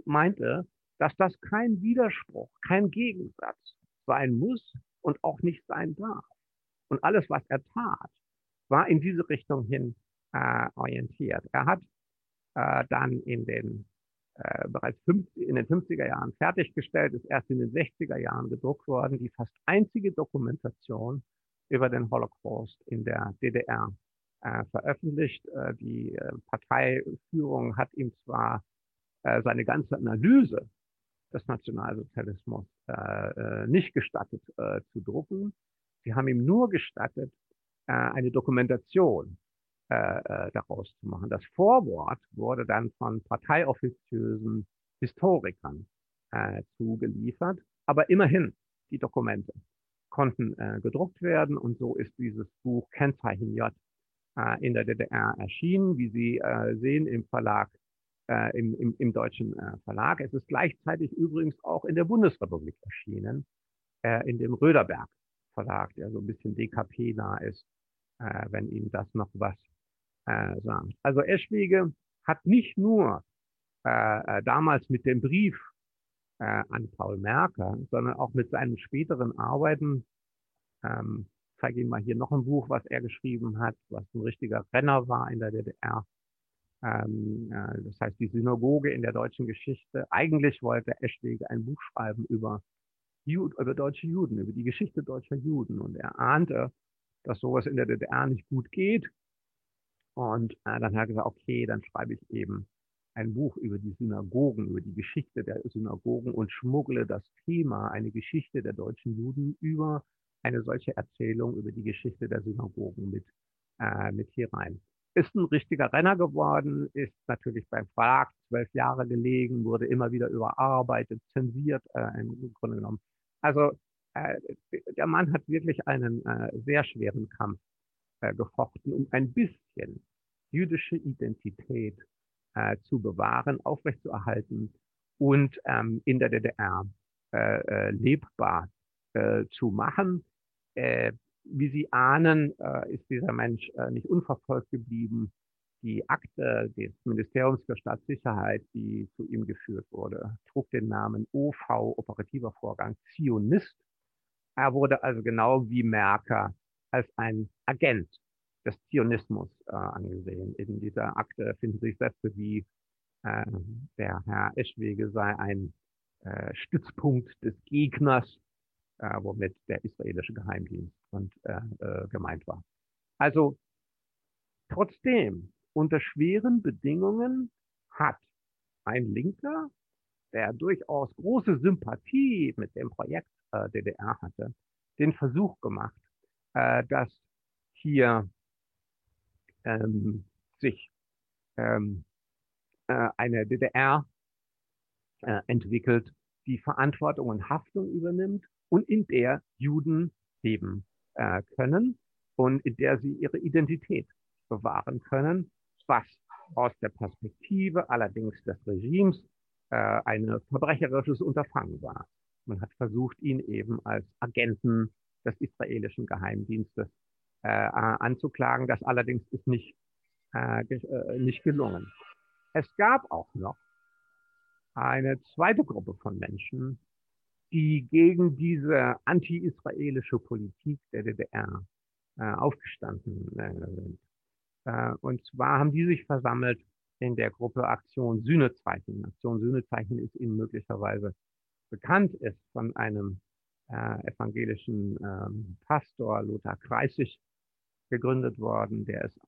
meinte, dass das kein Widerspruch, kein Gegensatz sein muss und auch nicht sein darf. Und alles, was er tat, war in diese Richtung hin äh, orientiert. Er hat äh, dann in den äh, bereits 50, in den 50er Jahren fertiggestellt, ist erst in den 60er Jahren gedruckt worden, die fast einzige Dokumentation über den Holocaust in der DDR äh, veröffentlicht. Äh, die äh, Parteiführung hat ihm zwar äh, seine ganze Analyse des Nationalsozialismus äh, äh, nicht gestattet äh, zu drucken. Sie haben ihm nur gestattet, äh, eine Dokumentation äh, äh, daraus zu machen. Das Vorwort wurde dann von parteioffiziösen Historikern äh, zugeliefert, aber immerhin die Dokumente konnten äh, gedruckt werden und so ist dieses Buch Kennzeichen J äh, in der DDR erschienen, wie Sie äh, sehen im Verlag, äh, im, im, im deutschen äh, Verlag. Es ist gleichzeitig übrigens auch in der Bundesrepublik erschienen, äh, in dem Röderberg Verlag, der so ein bisschen DKP nah ist, äh, wenn Ihnen das noch was äh, sagt. Also Eschwege hat nicht nur äh, äh damals mit dem Brief äh, an Paul Merker, sondern auch mit seinen späteren Arbeiten. Ähm, zeige Ihnen mal hier noch ein Buch, was er geschrieben hat, was ein richtiger Renner war in der DDR. Ähm, äh, das heißt, die Synagoge in der deutschen Geschichte. Eigentlich wollte Eschwege ein Buch schreiben über, Jud über deutsche Juden, über die Geschichte deutscher Juden. Und er ahnte, dass sowas in der DDR nicht gut geht. Und äh, dann hat er gesagt, okay, dann schreibe ich eben ein Buch über die Synagogen, über die Geschichte der Synagogen und schmuggle das Thema, eine Geschichte der deutschen Juden, über eine solche Erzählung über die Geschichte der Synagogen mit, äh, mit hier rein. Ist ein richtiger Renner geworden, ist natürlich beim Verlag zwölf Jahre gelegen, wurde immer wieder überarbeitet, zensiert äh, im Grunde genommen. Also äh, der Mann hat wirklich einen äh, sehr schweren Kampf äh, gefochten, um ein bisschen jüdische Identität äh, zu bewahren, aufrechtzuerhalten und ähm, in der DDR äh, äh, lebbar äh, zu machen. Äh, wie Sie ahnen, ist dieser Mensch nicht unverfolgt geblieben. Die Akte des Ministeriums für Staatssicherheit, die zu ihm geführt wurde, trug den Namen OV, operativer Vorgang Zionist. Er wurde also genau wie Merker als ein Agent des Zionismus äh, angesehen. In dieser Akte finden sich Sätze wie äh, der Herr Eschwege sei ein äh, Stützpunkt des Gegners, äh, womit der israelische Geheimdienst und, äh, äh, gemeint war. Also trotzdem, unter schweren Bedingungen hat ein Linker, der durchaus große Sympathie mit dem Projekt äh, DDR hatte, den Versuch gemacht, äh, dass hier ähm, sich ähm, äh, eine DDR äh, entwickelt, die Verantwortung und Haftung übernimmt und in der Juden leben äh, können und in der sie ihre Identität bewahren können, was aus der Perspektive allerdings des Regimes äh, ein verbrecherisches Unterfangen war. Man hat versucht, ihn eben als Agenten des israelischen Geheimdienstes äh, anzuklagen. Das allerdings ist nicht, äh, äh, nicht gelungen. Es gab auch noch eine zweite Gruppe von Menschen, die gegen diese anti-israelische Politik der DDR äh, aufgestanden äh, sind. Äh, und zwar haben die sich versammelt in der Gruppe Aktion Sühnezeichen. Aktion Sühnezeichen ist Ihnen möglicherweise bekannt, ist von einem äh, evangelischen ähm, Pastor Lothar Kreisig gegründet worden. Der ist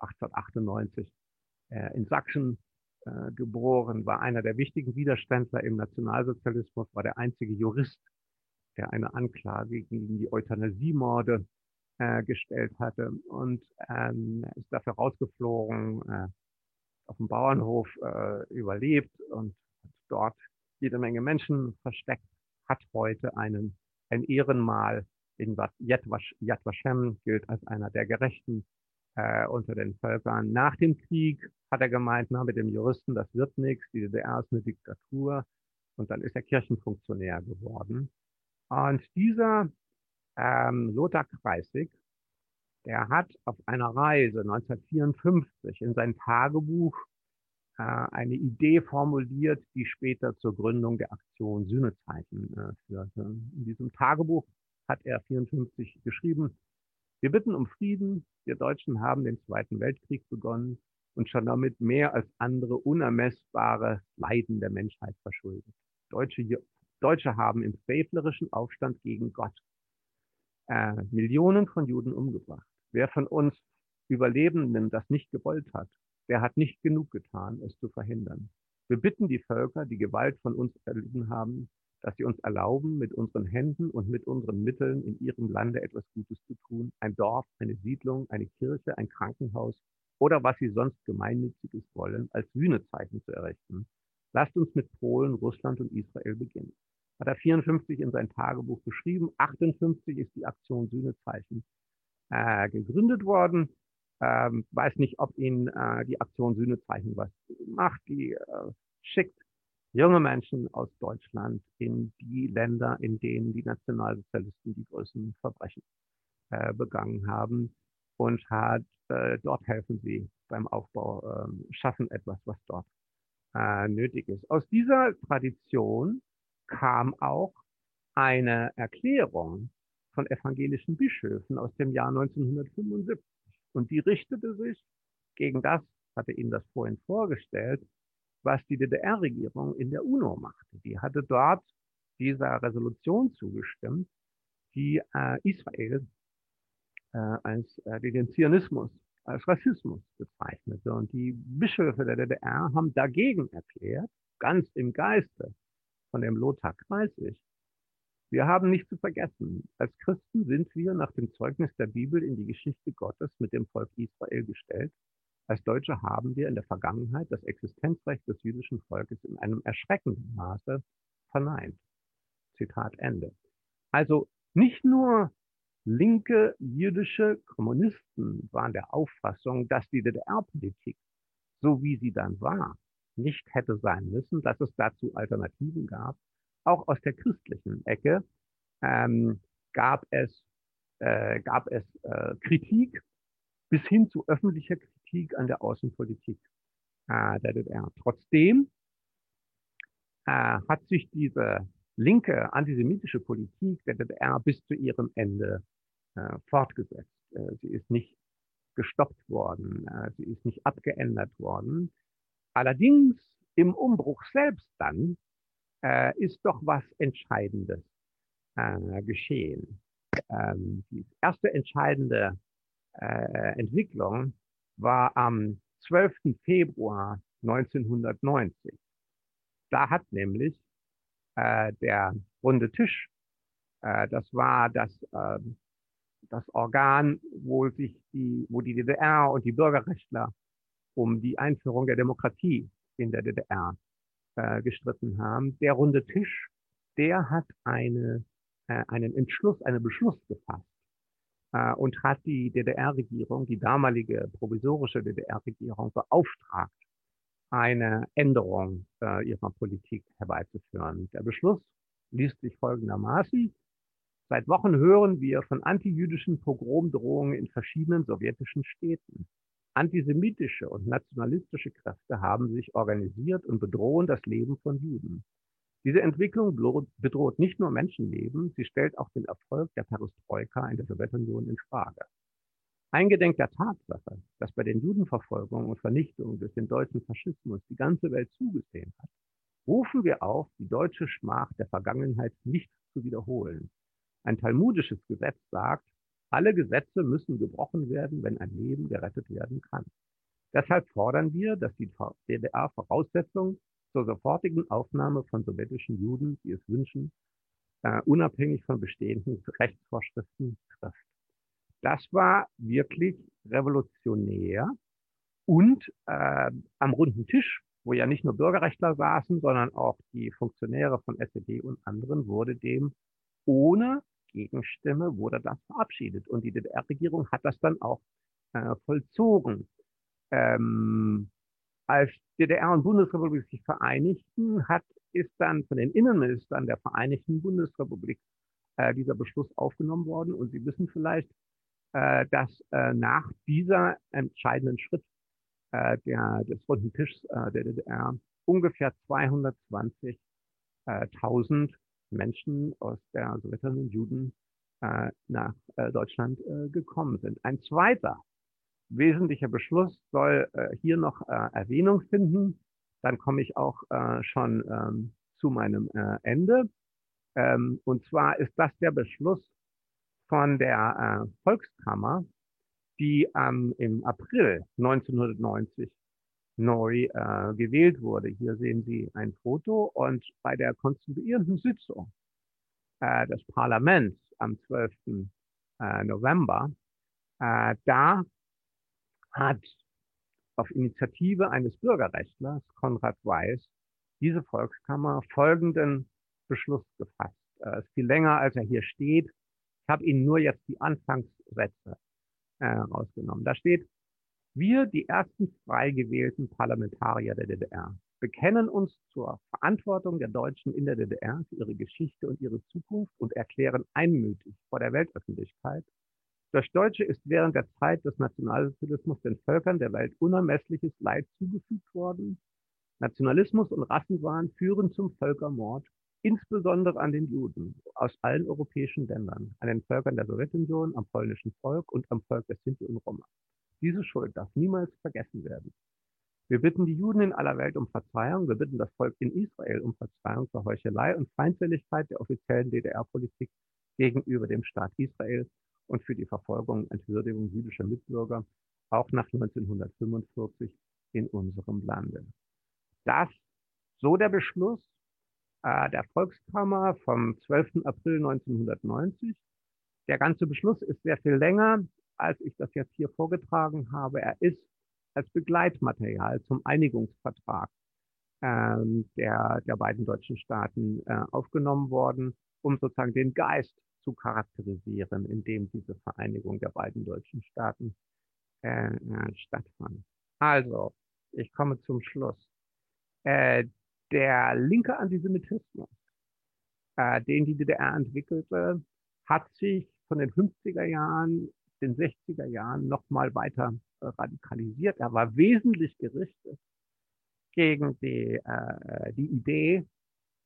1898 äh, in Sachsen äh, geboren, war einer der wichtigen Widerständler im Nationalsozialismus, war der einzige Jurist, der eine Anklage gegen die Euthanasiemorde äh, gestellt hatte und ähm, ist dafür rausgeflogen, äh, auf dem Bauernhof äh, überlebt und dort jede Menge Menschen versteckt, hat heute einen, ein Ehrenmal in Yad Vashem, gilt als einer der Gerechten äh, unter den Völkern. Nach dem Krieg hat er gemeint, na, mit dem Juristen, das wird nichts, die DDR ist eine Diktatur. Und dann ist er Kirchenfunktionär geworden. Und dieser ähm, Lothar Kreisig, der hat auf einer Reise 1954 in sein Tagebuch eine Idee formuliert, die später zur Gründung der Aktion Sühnezeichen äh, führte. In diesem Tagebuch hat er 54 geschrieben, wir bitten um Frieden. Wir Deutschen haben den Zweiten Weltkrieg begonnen und schon damit mehr als andere unermessbare Leiden der Menschheit verschuldet. Deutsche, Deutsche haben im frevlerischen Aufstand gegen Gott äh, Millionen von Juden umgebracht. Wer von uns Überlebenden das nicht gewollt hat, der hat nicht genug getan, es zu verhindern. Wir bitten die Völker, die Gewalt von uns erlitten haben, dass sie uns erlauben, mit unseren Händen und mit unseren Mitteln in ihrem Lande etwas Gutes zu tun. Ein Dorf, eine Siedlung, eine Kirche, ein Krankenhaus oder was sie sonst gemeinnütziges wollen, als Sühnezeichen zu errichten. Lasst uns mit Polen, Russland und Israel beginnen. Hat er 54 in sein Tagebuch geschrieben. 58 ist die Aktion Sühnezeichen äh, gegründet worden. Ähm, weiß nicht, ob Ihnen äh, die Aktion Sühnezeichen was macht. Die äh, schickt junge Menschen aus Deutschland in die Länder, in denen die Nationalsozialisten die größten Verbrechen äh, begangen haben und hat, äh, dort helfen sie beim Aufbau, äh, schaffen etwas, was dort äh, nötig ist. Aus dieser Tradition kam auch eine Erklärung von evangelischen Bischöfen aus dem Jahr 1975. Und die richtete sich gegen das, hatte Ihnen das vorhin vorgestellt, was die DDR-Regierung in der UNO machte. Die hatte dort dieser Resolution zugestimmt, die äh, Israel äh, als äh, den Zionismus, als Rassismus bezeichnete. Und die Bischöfe der DDR haben dagegen erklärt, ganz im Geiste von dem Lothar Kreisig, wir haben nicht zu vergessen, als Christen sind wir nach dem Zeugnis der Bibel in die Geschichte Gottes mit dem Volk Israel gestellt als Deutsche haben wir in der Vergangenheit das Existenzrecht des jüdischen Volkes in einem erschreckenden Maße verneint. Zitat Ende. Also nicht nur linke jüdische Kommunisten waren der Auffassung, dass die DDR-Politik, so wie sie dann war, nicht hätte sein müssen, dass es dazu Alternativen gab. Auch aus der christlichen Ecke ähm, gab es, äh, gab es äh, Kritik bis hin zu öffentlicher Kritik an der Außenpolitik äh, der DDR. Trotzdem äh, hat sich diese linke antisemitische Politik der DDR bis zu ihrem Ende äh, fortgesetzt. Äh, sie ist nicht gestoppt worden, äh, sie ist nicht abgeändert worden. Allerdings im Umbruch selbst dann äh, ist doch was Entscheidendes äh, geschehen. Ähm, die erste entscheidende äh, Entwicklung war am 12. Februar 1990. Da hat nämlich äh, der runde Tisch, äh, das war das, äh, das Organ, wo sich die, wo die DDR und die Bürgerrechtler um die Einführung der Demokratie in der DDR äh, gestritten haben. Der runde Tisch, der hat eine, äh, einen Entschluss, einen Beschluss gefasst äh, und hat die DDR-Regierung, die damalige provisorische DDR-Regierung beauftragt, eine Änderung äh, ihrer Politik herbeizuführen. Der Beschluss liest sich folgendermaßen. Seit Wochen hören wir von antijüdischen Pogromdrohungen in verschiedenen sowjetischen Städten. Antisemitische und nationalistische Kräfte haben sich organisiert und bedrohen das Leben von Juden. Diese Entwicklung bedroht nicht nur Menschenleben, sie stellt auch den Erfolg der Perestroika in der Sowjetunion in Frage. Eingedenk der Tatsache, dass bei den Judenverfolgungen und Vernichtungen durch den deutschen Faschismus die ganze Welt zugesehen hat, rufen wir auf, die deutsche Schmach der Vergangenheit nicht zu wiederholen. Ein talmudisches Gesetz sagt, alle Gesetze müssen gebrochen werden, wenn ein Leben gerettet werden kann. Deshalb fordern wir, dass die DDR Voraussetzung zur sofortigen Aufnahme von sowjetischen Juden, die es wünschen, uh, unabhängig von bestehenden Rechtsvorschriften trifft. Das war wirklich revolutionär. Und äh, am runden Tisch, wo ja nicht nur Bürgerrechtler saßen, sondern auch die Funktionäre von SED und anderen, wurde dem ohne Gegenstimme wurde das verabschiedet. Und die DDR-Regierung hat das dann auch äh, vollzogen. Ähm, als DDR und Bundesrepublik sich vereinigten, hat, ist dann von den Innenministern der Vereinigten Bundesrepublik äh, dieser Beschluss aufgenommen worden. Und Sie wissen vielleicht, äh, dass äh, nach dieser entscheidenden Schritt äh, der, des runden Tischs äh, der DDR ungefähr 220.000 Menschen aus der Sowjetunion Juden äh, nach äh, Deutschland äh, gekommen sind. Ein zweiter wesentlicher Beschluss soll äh, hier noch äh, Erwähnung finden. Dann komme ich auch äh, schon ähm, zu meinem äh, Ende. Ähm, und zwar ist das der Beschluss von der äh, Volkskammer, die ähm, im April 1990 neu äh, gewählt wurde. Hier sehen Sie ein Foto und bei der konstituierenden Sitzung äh, des Parlaments am 12. Äh, November, äh, da hat auf Initiative eines Bürgerrechtlers, Konrad Weiß, diese Volkskammer folgenden Beschluss gefasst. Äh, ist viel länger, als er hier steht. Ich habe Ihnen nur jetzt die Anfangssätze äh, rausgenommen. Da steht, wir, die ersten frei gewählten Parlamentarier der DDR, bekennen uns zur Verantwortung der Deutschen in der DDR für ihre Geschichte und ihre Zukunft und erklären einmütig vor der Weltöffentlichkeit, durch Deutsche ist während der Zeit des Nationalsozialismus den Völkern der Welt unermessliches Leid zugefügt worden. Nationalismus und Rassenwahn führen zum Völkermord insbesondere an den Juden aus allen europäischen Ländern, an den Völkern der Sowjetunion, am polnischen Volk und am Volk der Sinti und Roma. Diese Schuld darf niemals vergessen werden. Wir bitten die Juden in aller Welt um Verzeihung. Wir bitten das Volk in Israel um Verzeihung für Heuchelei und Feindseligkeit der offiziellen DDR-Politik gegenüber dem Staat Israel und für die Verfolgung und Entwürdigung jüdischer Mitbürger auch nach 1945 in unserem Lande. Das, so der Beschluss äh, der Volkskammer vom 12. April 1990. Der ganze Beschluss ist sehr viel länger, als ich das jetzt hier vorgetragen habe. Er ist als Begleitmaterial zum Einigungsvertrag ähm, der, der beiden deutschen Staaten äh, aufgenommen worden, um sozusagen den Geist zu charakterisieren, in dem diese Vereinigung der beiden deutschen Staaten äh, äh, stattfand. Also, ich komme zum Schluss. Äh, der linke Antisemitismus, äh, den die DDR entwickelte, hat sich von den 50er Jahren, den 60er Jahren nochmal weiter äh, radikalisiert. Er war wesentlich gerichtet gegen die, äh, die Idee,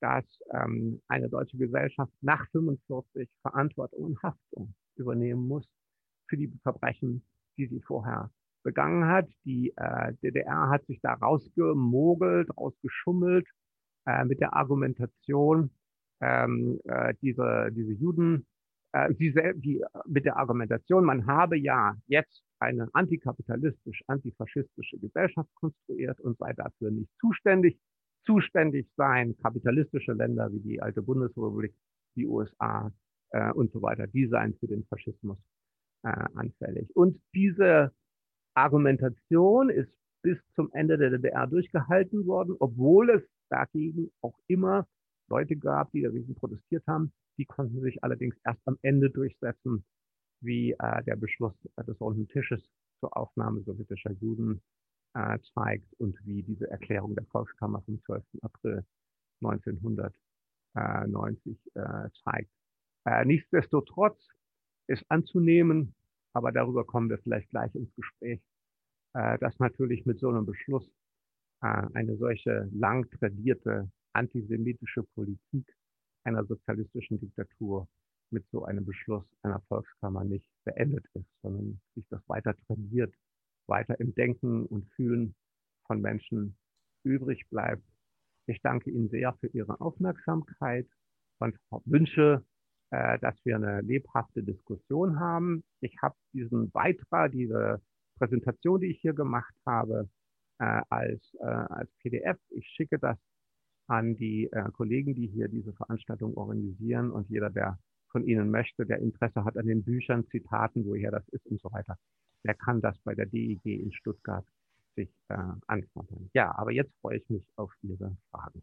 dass ähm, eine deutsche Gesellschaft nach 45 Verantwortung und Haftung übernehmen muss für die Verbrechen, die sie vorher begangen hat. Die äh, DDR hat sich da rausgemogelt, rausgeschummelt äh, mit der Argumentation, ähm, äh, diese, diese Juden, äh, diese, die, mit der Argumentation, man habe ja jetzt eine antikapitalistisch, antifaschistische Gesellschaft konstruiert und sei dafür nicht zuständig. Zuständig seien kapitalistische Länder wie die alte Bundesrepublik, die USA äh, und so weiter, die seien für den Faschismus äh, anfällig. Und diese Argumentation ist bis zum Ende der DDR durchgehalten worden, obwohl es dagegen auch immer Leute gab, die dagegen protestiert haben. Die konnten sich allerdings erst am Ende durchsetzen, wie äh, der Beschluss des Runden Tisches zur Aufnahme sowjetischer Juden äh, zeigt und wie diese Erklärung der Volkskammer vom 12. April 1990 äh, zeigt. Äh, nichtsdestotrotz ist anzunehmen, aber darüber kommen wir vielleicht gleich ins Gespräch, äh, dass natürlich mit so einem Beschluss äh, eine solche lang tradierte antisemitische Politik einer sozialistischen Diktatur mit so einem Beschluss einer Volkskammer nicht beendet ist, sondern sich das weiter tradiert, weiter im Denken und Fühlen von Menschen übrig bleibt. Ich danke Ihnen sehr für Ihre Aufmerksamkeit und wünsche, äh, dass wir eine lebhafte Diskussion haben. Ich habe diesen Beitrag, diese Präsentation, die ich hier gemacht habe, äh, als, äh, als PDF. Ich schicke das an die äh, Kollegen, die hier diese Veranstaltung organisieren und jeder, der von Ihnen möchte, der Interesse hat an den Büchern, Zitaten, woher das ist und so weiter, der kann das bei der DIG in Stuttgart sich äh, anfordern. Ja, aber jetzt freue ich mich auf Ihre Fragen.